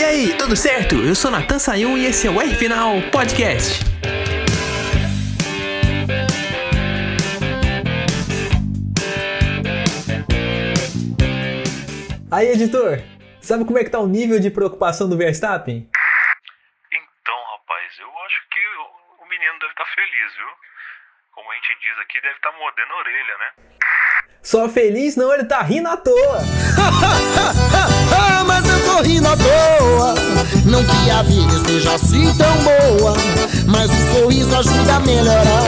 E aí, tudo certo? Eu sou Natan Sayun e esse é o R Final Podcast. Aí, editor, sabe como é que tá o nível de preocupação do Verstappen? Então, rapaz, eu acho que o menino deve estar feliz, viu? Como a gente diz aqui, deve estar mordendo a orelha, né? Só feliz não, ele tá rindo à toa. Mas eu tô rindo à toa. Não que a vida esteja assim tão boa, mas o sorriso ajuda a melhorar.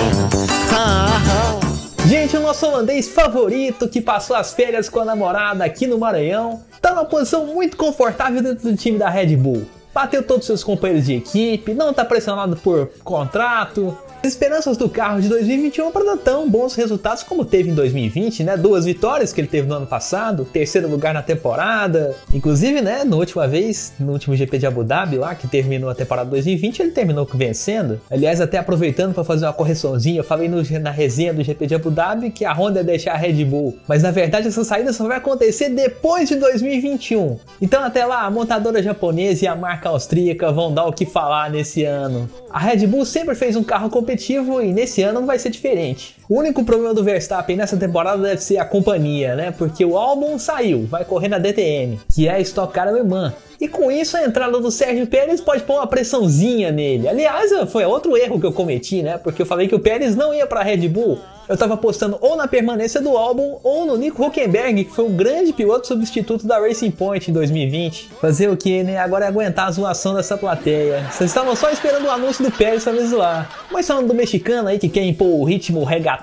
Gente, o nosso holandês favorito que passou as férias com a namorada aqui no Maranhão tá numa posição muito confortável dentro do time da Red Bull. Bateu todos os seus companheiros de equipe, não tá pressionado por contrato, as esperanças do carro de 2021 para dar tão bons resultados como teve em 2020, né? Duas vitórias que ele teve no ano passado, terceiro lugar na temporada. Inclusive, né, na última vez, no último GP de Abu Dhabi lá, que terminou a temporada 2020, ele terminou vencendo. Aliás, até aproveitando para fazer uma correçãozinha, eu falei no, na resenha do GP de Abu Dhabi que a Honda ia deixar a Red Bull, mas na verdade essa saída só vai acontecer depois de 2021. Então até lá, a montadora japonesa e a marca austríaca vão dar o que falar nesse ano. A Red Bull sempre fez um carro competitivo e nesse ano não vai ser diferente. O único problema do Verstappen nessa temporada deve ser a companhia, né? Porque o álbum saiu, vai correr na DTM, que é a Stock Car alemã. E com isso a entrada do Sérgio Pérez pode pôr uma pressãozinha nele. Aliás, foi outro erro que eu cometi, né? Porque eu falei que o Pérez não ia para Red Bull eu tava apostando ou na permanência do álbum ou no Nico Huckenberg, que foi o grande piloto substituto da Racing Point em 2020. Fazer o que, né? Agora é aguentar a zoação dessa plateia. Vocês estavam só esperando o anúncio do Pérez pra me zoar. Mas falando do mexicano aí que quer impor o ritmo reggaeton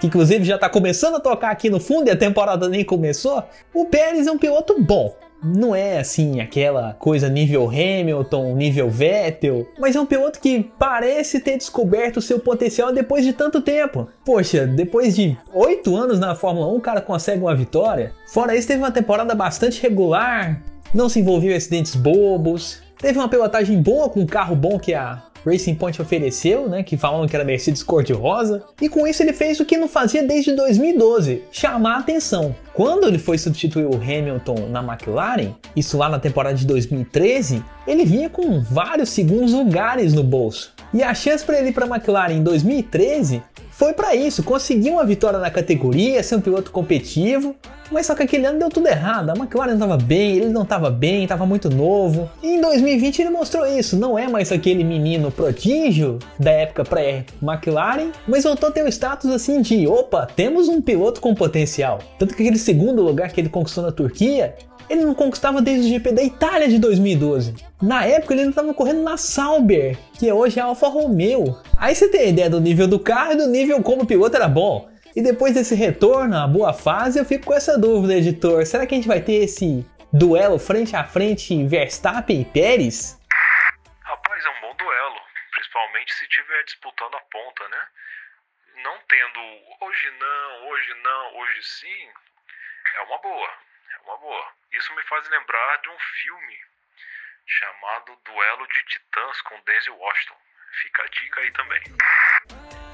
que inclusive já tá começando a tocar aqui no fundo e a temporada nem começou, o Pérez é um piloto bom não é assim aquela coisa nível Hamilton, nível Vettel, mas é um piloto que parece ter descoberto seu potencial depois de tanto tempo. Poxa, depois de oito anos na Fórmula 1, o cara consegue uma vitória. Fora isso, teve uma temporada bastante regular, não se envolveu em acidentes bobos, teve uma pilotagem boa com um carro bom que a Racing Point ofereceu, né, que falavam que era Mercedes cor-de-rosa, e com isso ele fez o que não fazia desde 2012, chamar a atenção. Quando ele foi substituir o Hamilton na McLaren, isso lá na temporada de 2013, ele vinha com vários segundos lugares no bolso. E a chance para ele ir para a McLaren em 2013 foi para isso, conseguir uma vitória na categoria, ser um piloto competitivo, mas só que aquele ano deu tudo errado. A McLaren estava bem, ele não estava bem, estava muito novo. E em 2020 ele mostrou isso, não é mais aquele menino prodígio da época pré-McLaren, mas voltou a ter o status assim de, opa, temos um piloto com potencial. Tanto que aquele segundo lugar que ele conquistou na Turquia ele não conquistava desde o GP da Itália de 2012. Na época ele ainda estava correndo na Sauber, que hoje é a Alfa Romeo. Aí você tem a ideia do nível do carro e do nível como o piloto era bom. E depois desse retorno à boa fase, eu fico com essa dúvida, editor. Será que a gente vai ter esse duelo frente a frente Verstappen e Pérez? Rapaz, é um bom duelo, principalmente se estiver disputando a ponta, né? Não tendo hoje não, hoje não, hoje sim, é uma boa uma boa. Isso me faz lembrar de um filme chamado Duelo de Titãs com Denzel Washington. Fica a dica aí também.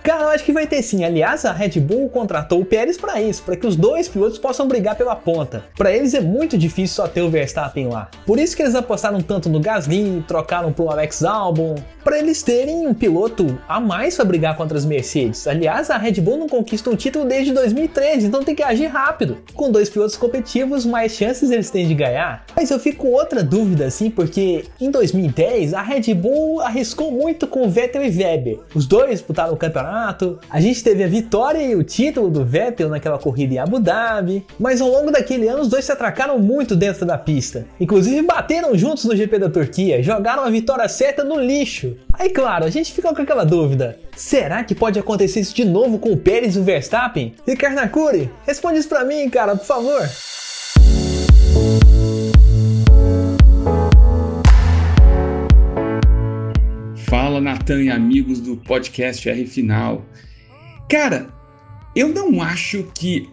Cara, eu acho que vai ter sim. Aliás, a Red Bull contratou o Pérez para isso, para que os dois pilotos possam brigar pela ponta. Para eles é muito difícil só ter o Verstappen lá. Por isso que eles apostaram tanto no Gasly, trocaram pro Alex Albon, para eles terem um piloto a mais para brigar contra as Mercedes. Aliás, a Red Bull não conquista um título desde 2013, então tem que agir rápido. Com dois pilotos competitivos, mais chances eles têm de ganhar. Mas eu fico com outra dúvida assim, porque em 2010 a Red Bull arriscou muito com Vettel e Weber. Os dois disputaram o campeonato campeonato. A gente teve a vitória e o título do Vettel naquela corrida em Abu Dhabi. Mas ao longo daquele ano, os dois se atracaram muito dentro da pista. Inclusive bateram juntos no GP da Turquia, jogaram a vitória certa no lixo. Aí, claro, a gente fica com aquela dúvida: será que pode acontecer isso de novo com o Pérez e o Verstappen? Ricardo Nakuri, responde isso pra mim, cara, por favor. Fala, Natan e amigos do podcast R Final. Cara, eu não acho que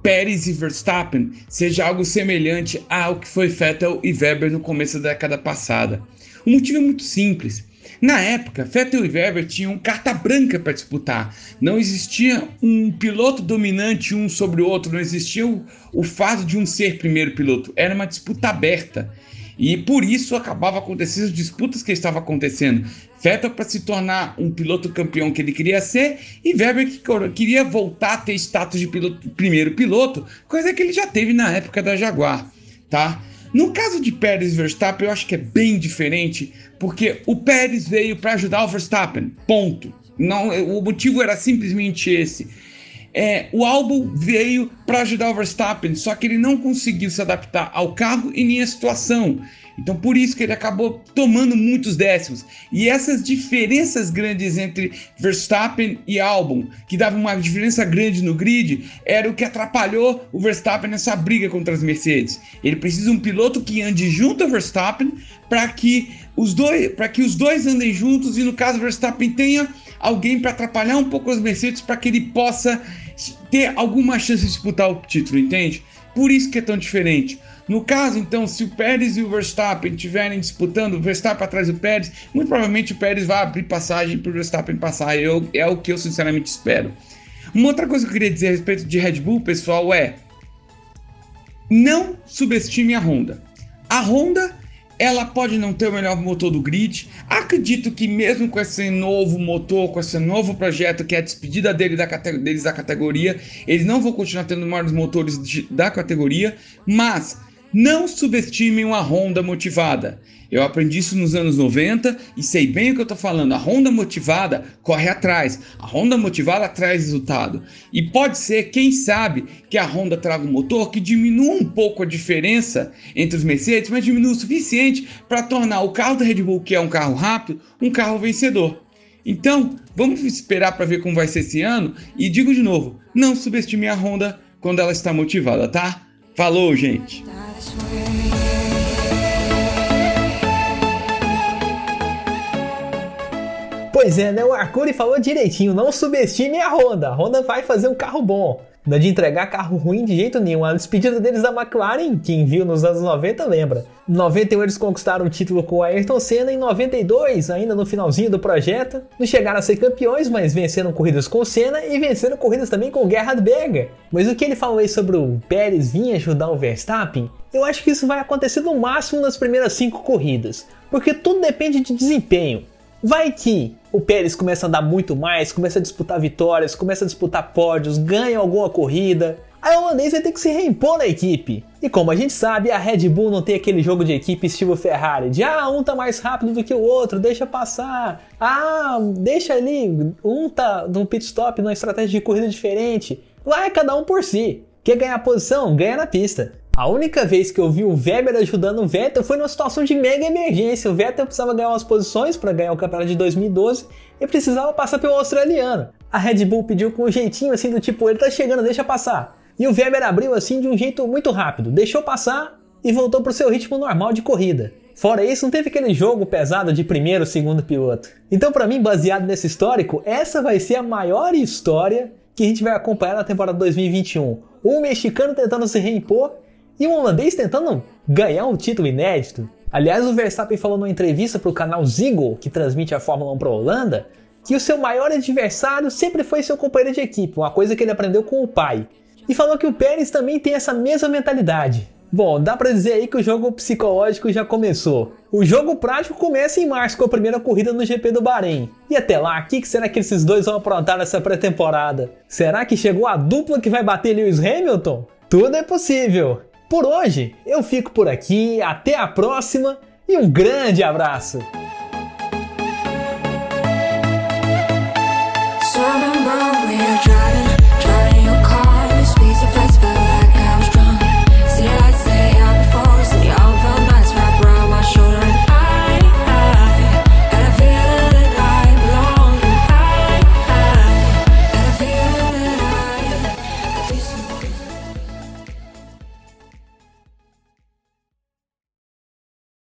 Pérez e Verstappen seja algo semelhante ao que foi Vettel e Weber no começo da década passada. O motivo é muito simples. Na época, Vettel e Weber tinham carta branca para disputar. Não existia um piloto dominante um sobre o outro, não existia o, o fato de um ser primeiro piloto. Era uma disputa aberta. E por isso acabava acontecendo as disputas que estavam acontecendo. Vettel para se tornar um piloto campeão que ele queria ser e Weber que queria voltar a ter status de piloto, primeiro piloto, coisa que ele já teve na época da Jaguar, tá? No caso de Pérez e Verstappen, eu acho que é bem diferente, porque o Pérez veio para ajudar o Verstappen, ponto. Não, o motivo era simplesmente esse. É, o álbum veio para ajudar o Verstappen, só que ele não conseguiu se adaptar ao carro e nem à situação. Então por isso que ele acabou tomando muitos décimos. E essas diferenças grandes entre Verstappen e Albon, que dava uma diferença grande no grid, era o que atrapalhou o Verstappen nessa briga contra as Mercedes. Ele precisa de um piloto que ande junto ao Verstappen para que os dois, para que os dois andem juntos e no caso o Verstappen tenha alguém para atrapalhar um pouco as Mercedes para que ele possa ter alguma chance de disputar o título, entende? Por isso que é tão diferente. No caso, então, se o Pérez e o Verstappen estiverem disputando, o Verstappen atrás do Pérez, muito provavelmente o Pérez vai abrir passagem para o Verstappen passar. Eu, é o que eu sinceramente espero. Uma outra coisa que eu queria dizer a respeito de Red Bull, pessoal, é não subestime a Honda. A Honda ela pode não ter o melhor motor do grid. Acredito que mesmo com esse novo motor, com esse novo projeto que é a despedida dele da deles da categoria, eles não vão continuar tendo maiores motores de, da categoria, mas não subestimem uma Honda motivada. Eu aprendi isso nos anos 90 e sei bem o que eu estou falando. A Honda motivada corre atrás. A Honda motivada traz resultado. E pode ser, quem sabe, que a Honda traga um motor que diminua um pouco a diferença entre os Mercedes, mas diminua o suficiente para tornar o carro da Red Bull, que é um carro rápido, um carro vencedor. Então, vamos esperar para ver como vai ser esse ano. E digo de novo: não subestime a Honda quando ela está motivada, tá? Falou, gente! Pois é, né? O Arcuri falou direitinho, não subestime a Honda. A Honda vai fazer um carro bom. Não é de entregar carro ruim de jeito nenhum. A despedida deles da McLaren, quem viu nos anos 90 lembra. Em 91 eles conquistaram o título com o Ayrton Senna, em 92, ainda no finalzinho do projeto, não chegaram a ser campeões, mas venceram corridas com Senna e venceram corridas também com Gerhard Berger. Mas o que ele falou aí sobre o Pérez vir ajudar o Verstappen, eu acho que isso vai acontecer no máximo nas primeiras cinco corridas, porque tudo depende de desempenho. Vai que o Pérez começa a andar muito mais, começa a disputar vitórias, começa a disputar pódios, ganha alguma corrida. Aí o holandês vai ter que se reimpor na equipe. E como a gente sabe, a Red Bull não tem aquele jogo de equipe estilo Ferrari, de ah, um tá mais rápido do que o outro, deixa passar. Ah, deixa ali, um tá num pit stop numa estratégia de corrida diferente. Lá é cada um por si. Quer ganhar posição? Ganha na pista. A única vez que eu vi o Weber ajudando o Vettel foi numa situação de mega emergência. O Vettel precisava ganhar umas posições para ganhar o campeonato de 2012 e precisava passar pelo australiano. A Red Bull pediu com um jeitinho assim do tipo, ele tá chegando, deixa passar. E o Weber abriu assim de um jeito muito rápido, deixou passar e voltou pro seu ritmo normal de corrida. Fora isso, não teve aquele jogo pesado de primeiro, segundo piloto. Então, para mim, baseado nesse histórico, essa vai ser a maior história que a gente vai acompanhar na temporada 2021. Um mexicano tentando se reimpor e um holandês tentando ganhar um título inédito. Aliás, o Verstappen falou numa entrevista para o canal Ziggo, que transmite a Fórmula 1 para a Holanda, que o seu maior adversário sempre foi seu companheiro de equipe, uma coisa que ele aprendeu com o pai. E falou que o Pérez também tem essa mesma mentalidade. Bom, dá para dizer aí que o jogo psicológico já começou. O jogo prático começa em março com a primeira corrida no GP do Bahrein. E até lá, o que será que esses dois vão aprontar nessa pré-temporada? Será que chegou a dupla que vai bater Lewis Hamilton? Tudo é possível. Por hoje eu fico por aqui, até a próxima e um grande abraço! Driving.